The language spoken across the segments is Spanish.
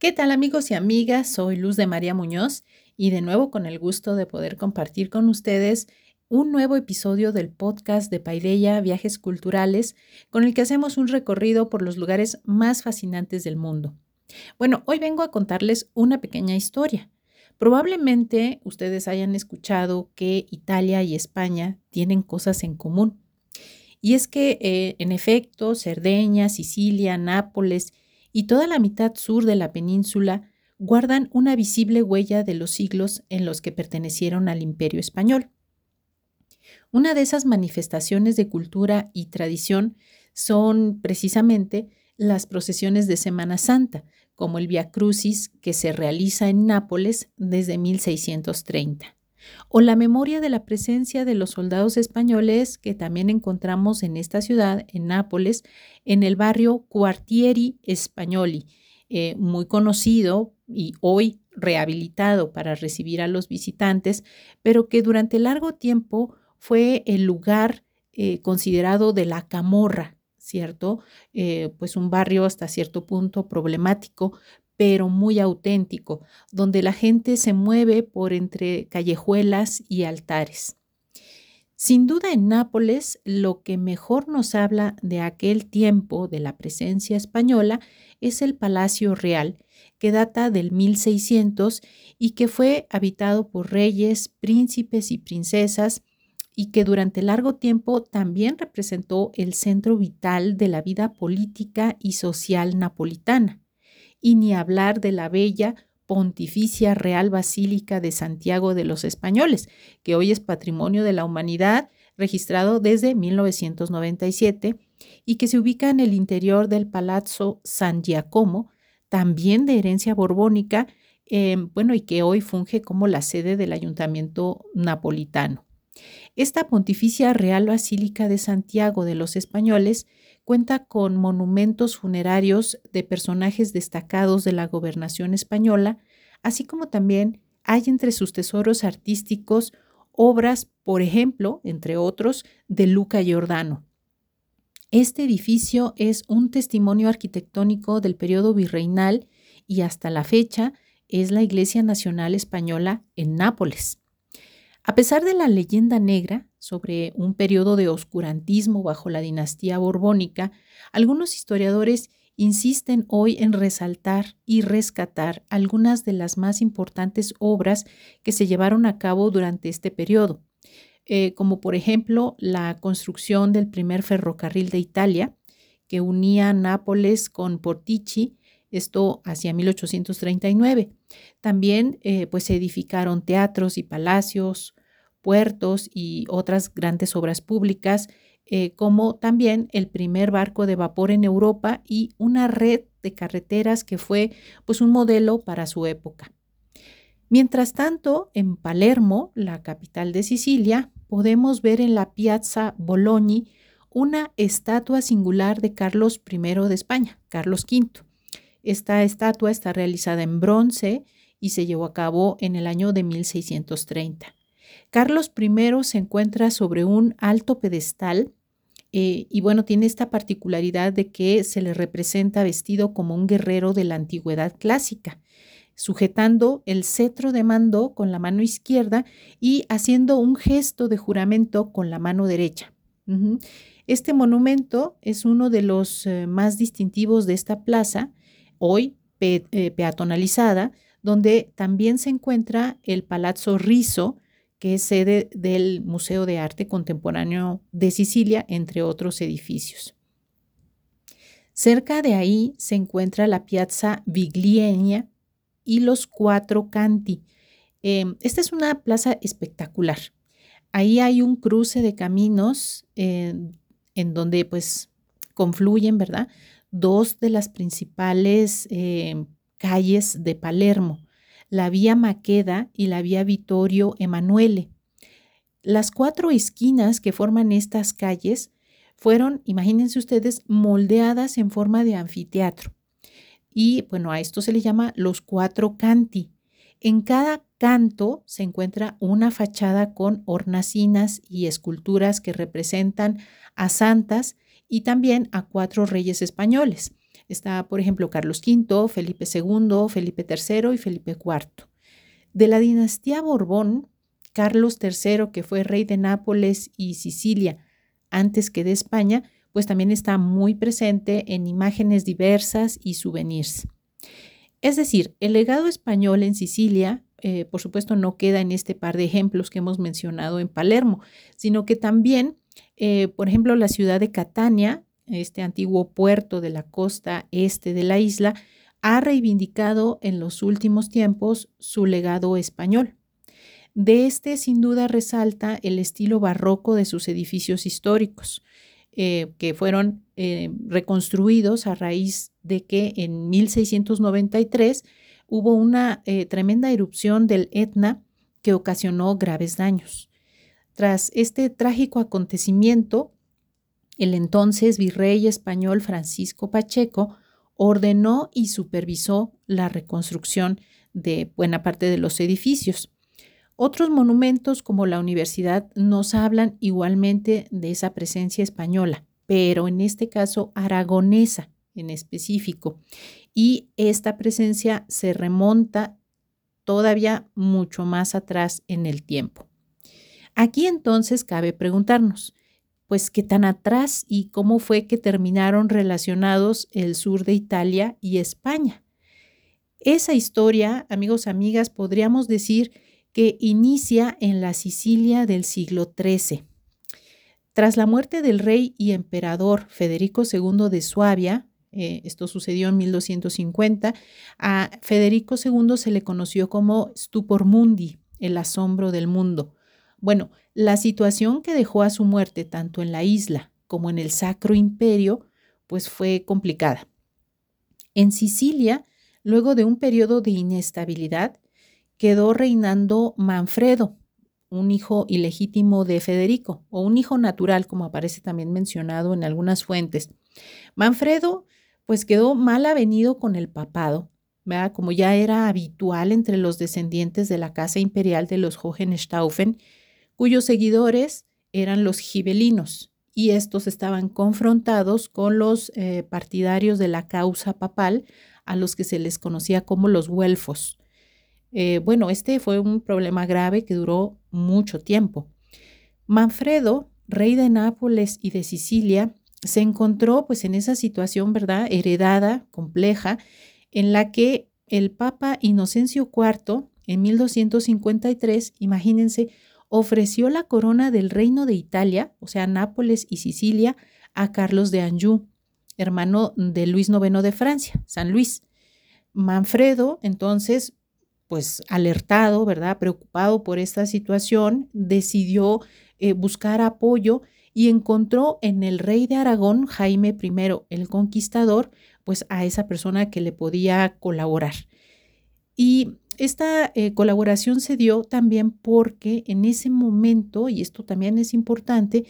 ¿Qué tal amigos y amigas? Soy Luz de María Muñoz y de nuevo con el gusto de poder compartir con ustedes un nuevo episodio del podcast de Paideya Viajes Culturales con el que hacemos un recorrido por los lugares más fascinantes del mundo. Bueno, hoy vengo a contarles una pequeña historia. Probablemente ustedes hayan escuchado que Italia y España tienen cosas en común. Y es que, eh, en efecto, Cerdeña, Sicilia, Nápoles y toda la mitad sur de la península guardan una visible huella de los siglos en los que pertenecieron al imperio español. Una de esas manifestaciones de cultura y tradición son precisamente las procesiones de Semana Santa, como el Via Crucis que se realiza en Nápoles desde 1630 o la memoria de la presencia de los soldados españoles que también encontramos en esta ciudad, en Nápoles, en el barrio Quartieri Spagnoli, eh, muy conocido y hoy rehabilitado para recibir a los visitantes, pero que durante largo tiempo fue el lugar eh, considerado de la camorra, ¿cierto? Eh, pues un barrio hasta cierto punto problemático, pero muy auténtico, donde la gente se mueve por entre callejuelas y altares. Sin duda en Nápoles lo que mejor nos habla de aquel tiempo de la presencia española es el Palacio Real, que data del 1600 y que fue habitado por reyes, príncipes y princesas y que durante largo tiempo también representó el centro vital de la vida política y social napolitana y ni hablar de la bella Pontificia Real Basílica de Santiago de los Españoles, que hoy es Patrimonio de la Humanidad, registrado desde 1997 y que se ubica en el interior del Palazzo San Giacomo, también de herencia borbónica, em, bueno, y que hoy funge como la sede del Ayuntamiento Napolitano. Esta Pontificia Real Basílica de Santiago de los Españoles cuenta con monumentos funerarios de personajes destacados de la gobernación española, así como también hay entre sus tesoros artísticos obras, por ejemplo, entre otros, de Luca Giordano. Este edificio es un testimonio arquitectónico del periodo virreinal y hasta la fecha es la Iglesia Nacional Española en Nápoles. A pesar de la leyenda negra sobre un periodo de oscurantismo bajo la dinastía borbónica, algunos historiadores insisten hoy en resaltar y rescatar algunas de las más importantes obras que se llevaron a cabo durante este periodo, eh, como por ejemplo la construcción del primer ferrocarril de Italia, que unía Nápoles con Portici, esto hacia 1839. También eh, pues se edificaron teatros y palacios, puertos y otras grandes obras públicas, eh, como también el primer barco de vapor en Europa y una red de carreteras que fue pues un modelo para su época. Mientras tanto, en Palermo, la capital de Sicilia, podemos ver en la Piazza Bologna una estatua singular de Carlos I de España, Carlos V. Esta estatua está realizada en bronce y se llevó a cabo en el año de 1630. Carlos I se encuentra sobre un alto pedestal eh, y bueno, tiene esta particularidad de que se le representa vestido como un guerrero de la antigüedad clásica, sujetando el cetro de mando con la mano izquierda y haciendo un gesto de juramento con la mano derecha. Este monumento es uno de los eh, más distintivos de esta plaza, hoy eh, peatonalizada, donde también se encuentra el Palazzo Riso, que es sede del Museo de Arte Contemporáneo de Sicilia, entre otros edificios. Cerca de ahí se encuentra la Piazza Viglienia y los Cuatro Canti. Em, esta es una plaza espectacular. Ahí hay un cruce de caminos en donde pues confluyen, ¿verdad? Dos de las principales em, calles de Palermo la vía Maqueda y la vía Vittorio Emanuele. Las cuatro esquinas que forman estas calles fueron, imagínense ustedes, moldeadas en forma de anfiteatro. Y bueno, a esto se le llama los cuatro canti. En cada canto se encuentra una fachada con hornacinas y esculturas que representan a santas y también a cuatro reyes españoles. Está, por ejemplo, Carlos V, Felipe II, Felipe III y Felipe IV. De la dinastía Borbón, Carlos III, que fue rey de Nápoles y Sicilia antes que de España, pues también está muy presente en imágenes diversas y souvenirs. Es decir, el legado español en Sicilia, eh, por supuesto, no queda en este par de ejemplos que hemos mencionado en Palermo, sino que también, eh, por ejemplo, la ciudad de Catania, este antiguo puerto de la costa este de la isla, ha reivindicado en los últimos tiempos su legado español. De este, sin duda, resalta el estilo barroco de sus edificios históricos, eh, que fueron eh, reconstruidos a raíz de que en 1693 hubo una eh, tremenda erupción del Etna que ocasionó graves daños. Tras este trágico acontecimiento, el entonces virrey español Francisco Pacheco ordenó y supervisó la reconstrucción de buena parte de los edificios. Otros monumentos como la universidad nos hablan igualmente de esa presencia española, pero en este caso aragonesa en específico. Y esta presencia se remonta todavía mucho más atrás en el tiempo. Aquí entonces cabe preguntarnos, pues qué tan atrás y cómo fue que terminaron relacionados el sur de Italia y España. Esa historia, amigos, amigas, podríamos decir que inicia en la Sicilia del siglo XIII. Tras la muerte del rey y emperador Federico II de Suabia, eh, esto sucedió en 1250, a Federico II se le conoció como Stupor Mundi, el asombro del mundo. Bueno, la situación que dejó a su muerte tanto en la isla como en el Sacro Imperio, pues fue complicada. En Sicilia, luego de un periodo de inestabilidad, quedó reinando Manfredo, un hijo ilegítimo de Federico, o un hijo natural, como aparece también mencionado en algunas fuentes. Manfredo, pues quedó mal avenido con el papado, como ya era habitual entre los descendientes de la casa imperial de los Hohenstaufen, cuyos seguidores eran los gibelinos, y estos estaban confrontados con los eh, partidarios de la causa papal, a los que se les conocía como los güelfos. Eh, bueno, este fue un problema grave que duró mucho tiempo. Manfredo, rey de Nápoles y de Sicilia, se encontró pues en esa situación, ¿verdad? Heredada, compleja, en la que el Papa Inocencio IV, en 1253, imagínense, ofreció la corona del reino de Italia, o sea, Nápoles y Sicilia, a Carlos de Anjou, hermano de Luis IX de Francia, San Luis. Manfredo, entonces, pues alertado, ¿verdad? Preocupado por esta situación, decidió eh, buscar apoyo y encontró en el rey de Aragón, Jaime I el Conquistador, pues a esa persona que le podía colaborar. Y esta eh, colaboración se dio también porque en ese momento, y esto también es importante,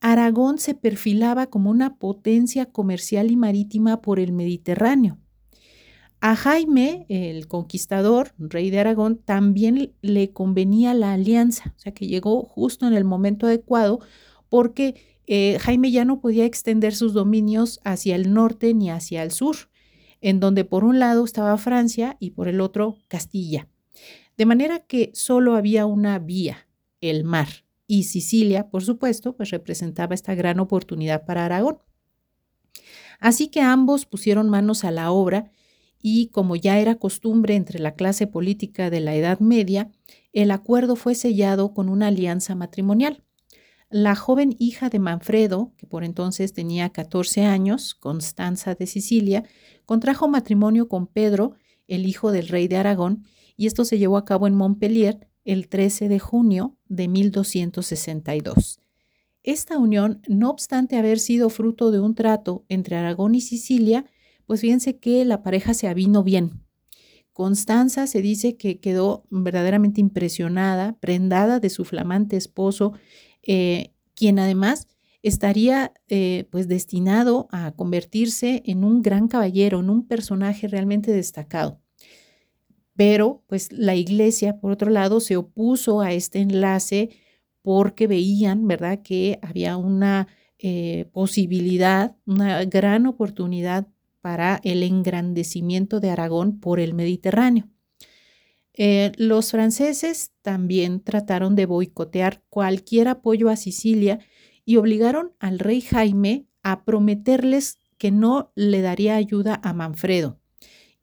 Aragón se perfilaba como una potencia comercial y marítima por el Mediterráneo. A Jaime, el conquistador, rey de Aragón, también le convenía la alianza, o sea que llegó justo en el momento adecuado porque eh, Jaime ya no podía extender sus dominios hacia el norte ni hacia el sur, en donde por un lado estaba Francia y por el otro Castilla. De manera que solo había una vía, el mar, y Sicilia, por supuesto, pues representaba esta gran oportunidad para Aragón. Así que ambos pusieron manos a la obra y como ya era costumbre entre la clase política de la Edad Media, el acuerdo fue sellado con una alianza matrimonial. La joven hija de Manfredo, que por entonces tenía 14 años, Constanza de Sicilia, contrajo matrimonio con Pedro, el hijo del rey de Aragón, y esto se llevó a cabo en Montpellier el 13 de junio de 1262. Esta unión, no obstante haber sido fruto de un trato entre Aragón y Sicilia, pues fíjense que la pareja se avino bien. Constanza se dice que quedó verdaderamente impresionada, prendada de su flamante esposo, eh, quien además estaría eh, pues destinado a convertirse en un gran caballero, en un personaje realmente destacado. Pero pues la iglesia, por otro lado, se opuso a este enlace porque veían, ¿verdad?, que había una eh, posibilidad, una gran oportunidad para el engrandecimiento de Aragón por el Mediterráneo. Eh, los franceses también trataron de boicotear cualquier apoyo a Sicilia y obligaron al rey Jaime a prometerles que no le daría ayuda a Manfredo,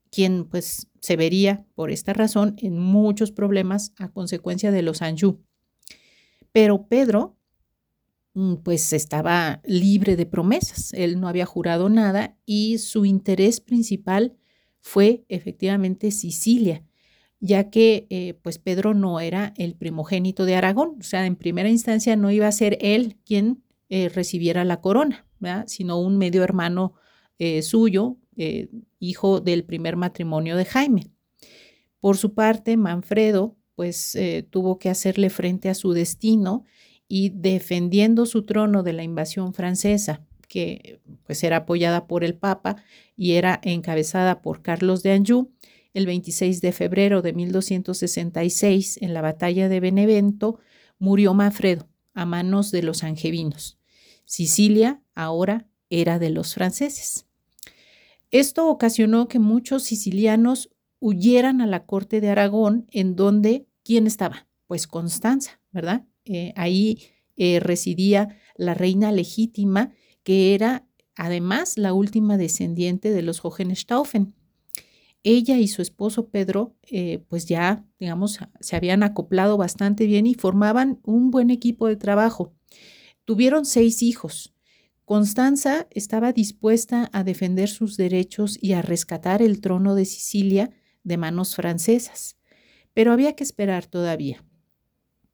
quien pues se vería por esta razón en muchos problemas a consecuencia de los Anjou. Pero Pedro pues estaba libre de promesas, él no había jurado nada y su interés principal fue efectivamente Sicilia, ya que eh, pues Pedro no era el primogénito de Aragón, o sea, en primera instancia no iba a ser él quien eh, recibiera la corona, sino un medio hermano eh, suyo, hijo del primer matrimonio de Jaime. Por su parte, Manfredo pues tuvo que hacerle frente a su destino y defendiendo su trono de la invasión francesa, que pues era apoyada por el Papa y era encabezada por Carlos de Anjou, el 26 de febrero de 1266, en la batalla de Benevento, murió Manfredo a manos de los angevinos. Sicilia ahora era de los franceses. Esto ocasionó que muchos sicilianos huyeran a la corte de Aragón, en donde, ¿quién estaba? Pues Constanza, ¿verdad? Eh, ahí eh, residía la reina legítima, que era además la última descendiente de los Hohenstaufen. Ella y su esposo Pedro, eh, pues ya, digamos, se habían acoplado bastante bien y formaban un buen equipo de trabajo. Tuvieron seis hijos. Constanza estaba dispuesta a defender sus derechos y a rescatar el trono de Sicilia de manos francesas, pero había que esperar todavía.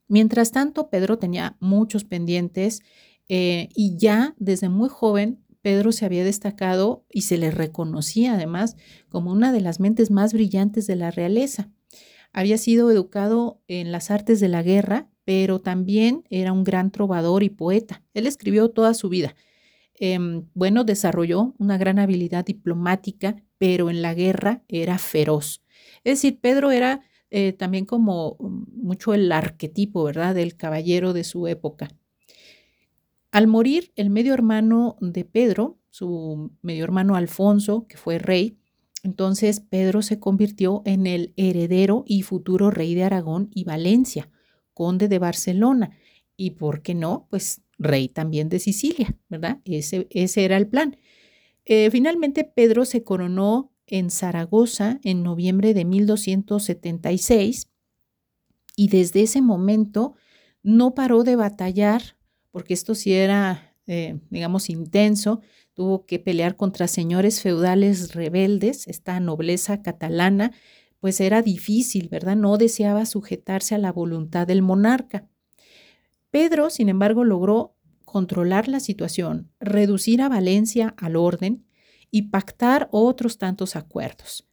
Mientras tanto, Pedro tenía muchos pendientes eh, y ya desde muy joven Pedro se había destacado y se le reconocía además como una de las mentes más brillantes de la realeza. Había sido educado en las artes de la guerra, pero también era un gran trovador y poeta. Él escribió toda su vida. Em, bueno, desarrolló una gran habilidad diplomática, pero en la guerra era feroz. Es decir, Pedro era eh, también como mucho el arquetipo, ¿verdad?, del caballero de su época. Al morir el medio hermano de Pedro, su medio hermano Alfonso, que fue rey, entonces Pedro se convirtió en el heredero y futuro rey de Aragón y Valencia, conde de Barcelona y, ¿por qué no? Pues rey también de Sicilia, ¿verdad? Ese, ese era el plan. Eh, finalmente Pedro se coronó en Zaragoza en noviembre de 1276 y desde ese momento no paró de batallar porque esto sí era, eh, digamos, intenso. Tuvo que pelear contra señores feudales rebeldes, esta nobleza catalana, pues era difícil, ¿verdad? No deseaba sujetarse a la voluntad del monarca. Pedro, sin embargo, logró controlar la situación, reducir a Valencia al orden y pactar otros tantos acuerdos.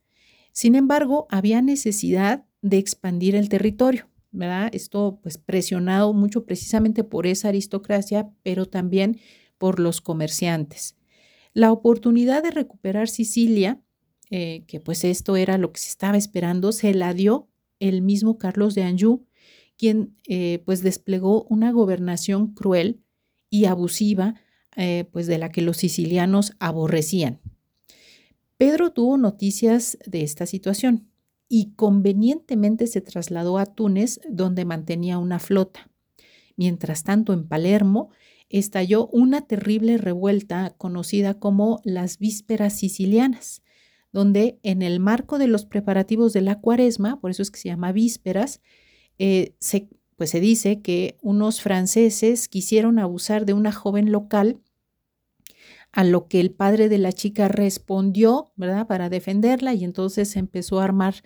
Sin embargo, había necesidad de expandir el territorio. Esto pues presionado mucho precisamente por esa aristocracia, pero también por los comerciantes. La oportunidad de recuperar Sicilia, eh, que pues esto era lo que se estaba esperando, se la dio el mismo Carlos de Anjou, quien eh, pues desplegó una gobernación cruel y abusiva, eh, pues de la que los sicilianos aborrecían. Pedro tuvo noticias de esta situación y convenientemente se trasladó a Túnez, donde mantenía una flota. Mientras tanto, en Palermo estalló una terrible revuelta conocida como las vísperas sicilianas, donde en el marco de los preparativos de la cuaresma, por eso es que se llama vísperas, eh, se, pues se dice que unos franceses quisieron abusar de una joven local, a lo que el padre de la chica respondió, ¿verdad? Para defenderla y entonces se empezó a armar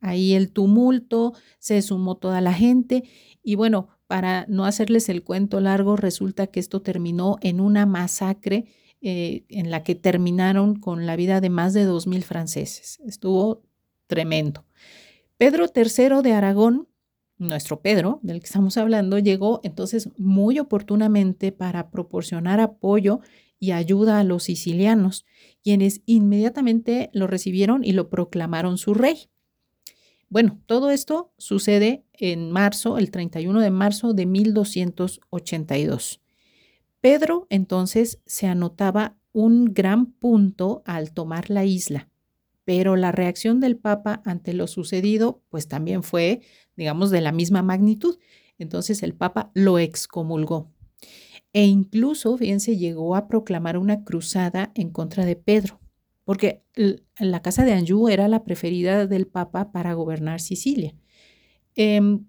ahí el tumulto, se sumó toda la gente y bueno, para no hacerles el cuento largo, resulta que esto terminó en una masacre eh, en la que terminaron con la vida de más de 2.000 franceses. Estuvo tremendo. Pedro III de Aragón, nuestro Pedro, del que estamos hablando, llegó entonces muy oportunamente para proporcionar apoyo y ayuda a los sicilianos, quienes inmediatamente lo recibieron y lo proclamaron su rey. Bueno, todo esto sucede en marzo, el 31 de marzo de 1282. Pedro entonces se anotaba un gran punto al tomar la isla, pero la reacción del Papa ante lo sucedido pues también fue, digamos, de la misma magnitud. Entonces el Papa lo excomulgó. E incluso, fíjense, llegó a proclamar una cruzada en contra de Pedro, porque la casa de Anjou era la preferida del Papa para gobernar Sicilia. Em,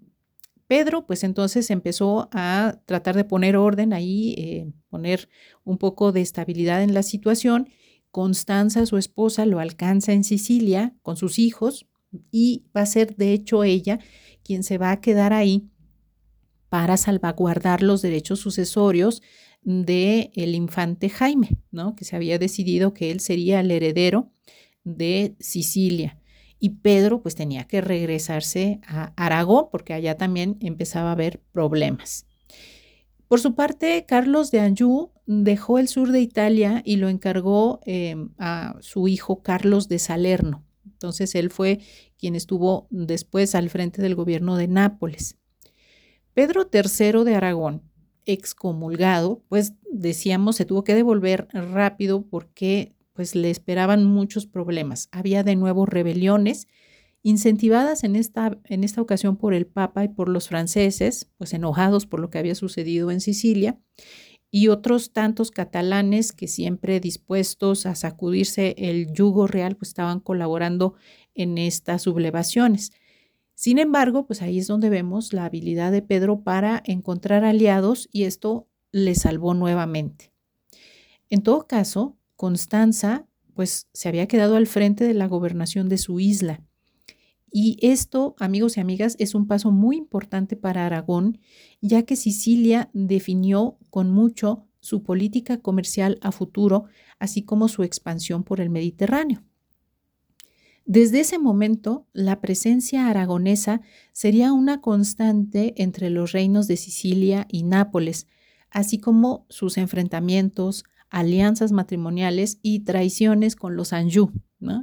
Pedro, pues entonces empezó a tratar de poner orden ahí, eh, poner un poco de estabilidad en la situación. Constanza, su esposa, lo alcanza en Sicilia con sus hijos y va a ser de hecho ella quien se va a quedar ahí para salvaguardar los derechos sucesorios de el infante Jaime, ¿no? Que se había decidido que él sería el heredero de Sicilia. Y Pedro pues tenía que regresarse a Aragón porque allá también empezaba a haber problemas. Por su parte, Carlos de Anjou dejó el sur de Italia y lo encargó em, a su hijo Carlos de Salerno. Entonces él fue quien estuvo después al frente del gobierno de Nápoles. Pedro III de Aragón, excomulgado, pues decíamos, se tuvo que devolver rápido porque pues le esperaban muchos problemas. Había de nuevo rebeliones incentivadas en esta, en esta ocasión por el Papa y por los franceses, pues enojados por lo que había sucedido en Sicilia, y otros tantos catalanes que siempre dispuestos a sacudirse el yugo real, pues estaban colaborando en estas sublevaciones. Sin embargo, pues ahí es donde vemos la habilidad de Pedro para encontrar aliados y esto le salvó nuevamente. En todo caso, Constanza pues se había quedado al frente de la gobernación de su isla. Y esto, amigos y amigas, es un paso muy importante para Aragón, ya que Sicilia definió con mucho su política comercial a futuro, así como su expansión por el Mediterráneo. Desde ese momento, la presencia aragonesa sería una constante entre los reinos de Sicilia y Nápoles, así como sus enfrentamientos, alianzas matrimoniales y traiciones con los Anjou.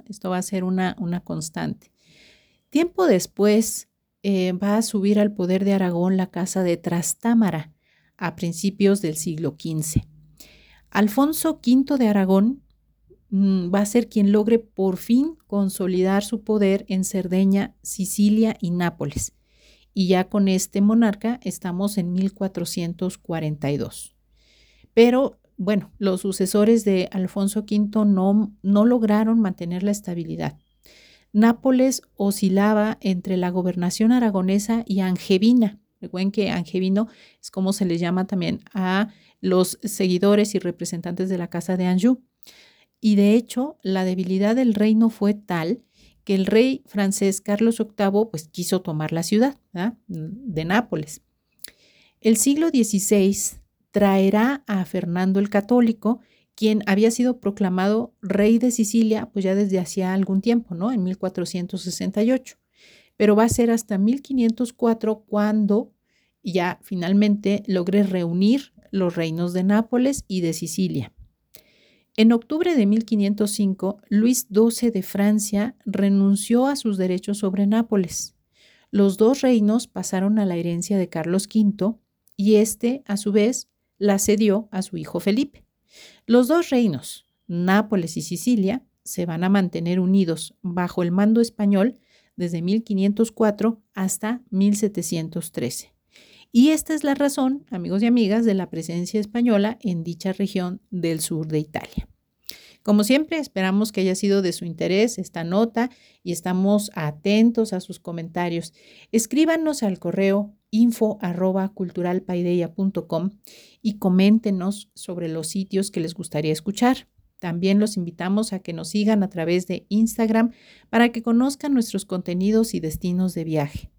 Esto va a ser una, una constante. Tiempo después eh, va a subir al poder de Aragón la casa de Trastámara a principios del siglo XV. Alfonso V de Aragón Mm, va a ser quien logre por fin consolidar su poder en Cerdeña, Sicilia y Nápoles. Y ya con este monarca estamos en 1442. Pero bueno, los sucesores de Alfonso V no, no lograron mantener la estabilidad. Nápoles oscilaba entre la gobernación aragonesa y angevina. Recuerden que angevino es como se le llama también a los seguidores y representantes de la casa de Anjou. Y de hecho, la debilidad del reino fue tal que el rey francés Carlos VIII pues, quiso tomar la ciudad de Nápoles. El siglo XVI traerá a Fernando el Católico, quien había sido proclamado rey de Sicilia pues ya desde hacía algún tiempo, ¿no? En 1468. Pero va a ser hasta 1504 cuando ya finalmente logre reunir los reinos de Nápoles y de Sicilia. En octubre de 1505, Luis XII de Francia renunció a sus derechos sobre Nápoles. Los dos reinos pasaron a la herencia de Carlos V y éste, a su vez, la cedió a su hijo Felipe. Los dos reinos, Nápoles y Sicilia, se van a mantener unidos bajo el mando español desde 1504 hasta 1713. Y esta es la razón, amigos y amigas, de la presencia española en dicha región del sur de Italia. Como siempre, esperamos que haya sido de su interés esta nota y estamos atentos a sus comentarios. Escríbanos al correo info y coméntenos sobre los sitios que les gustaría escuchar. También los invitamos a que nos sigan a través de Instagram para que conozcan nuestros contenidos y destinos de viaje.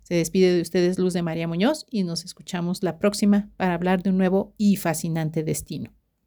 Se despide de ustedes Luz de María Muñoz y nos escuchamos la próxima para hablar de un nuevo y fascinante destino.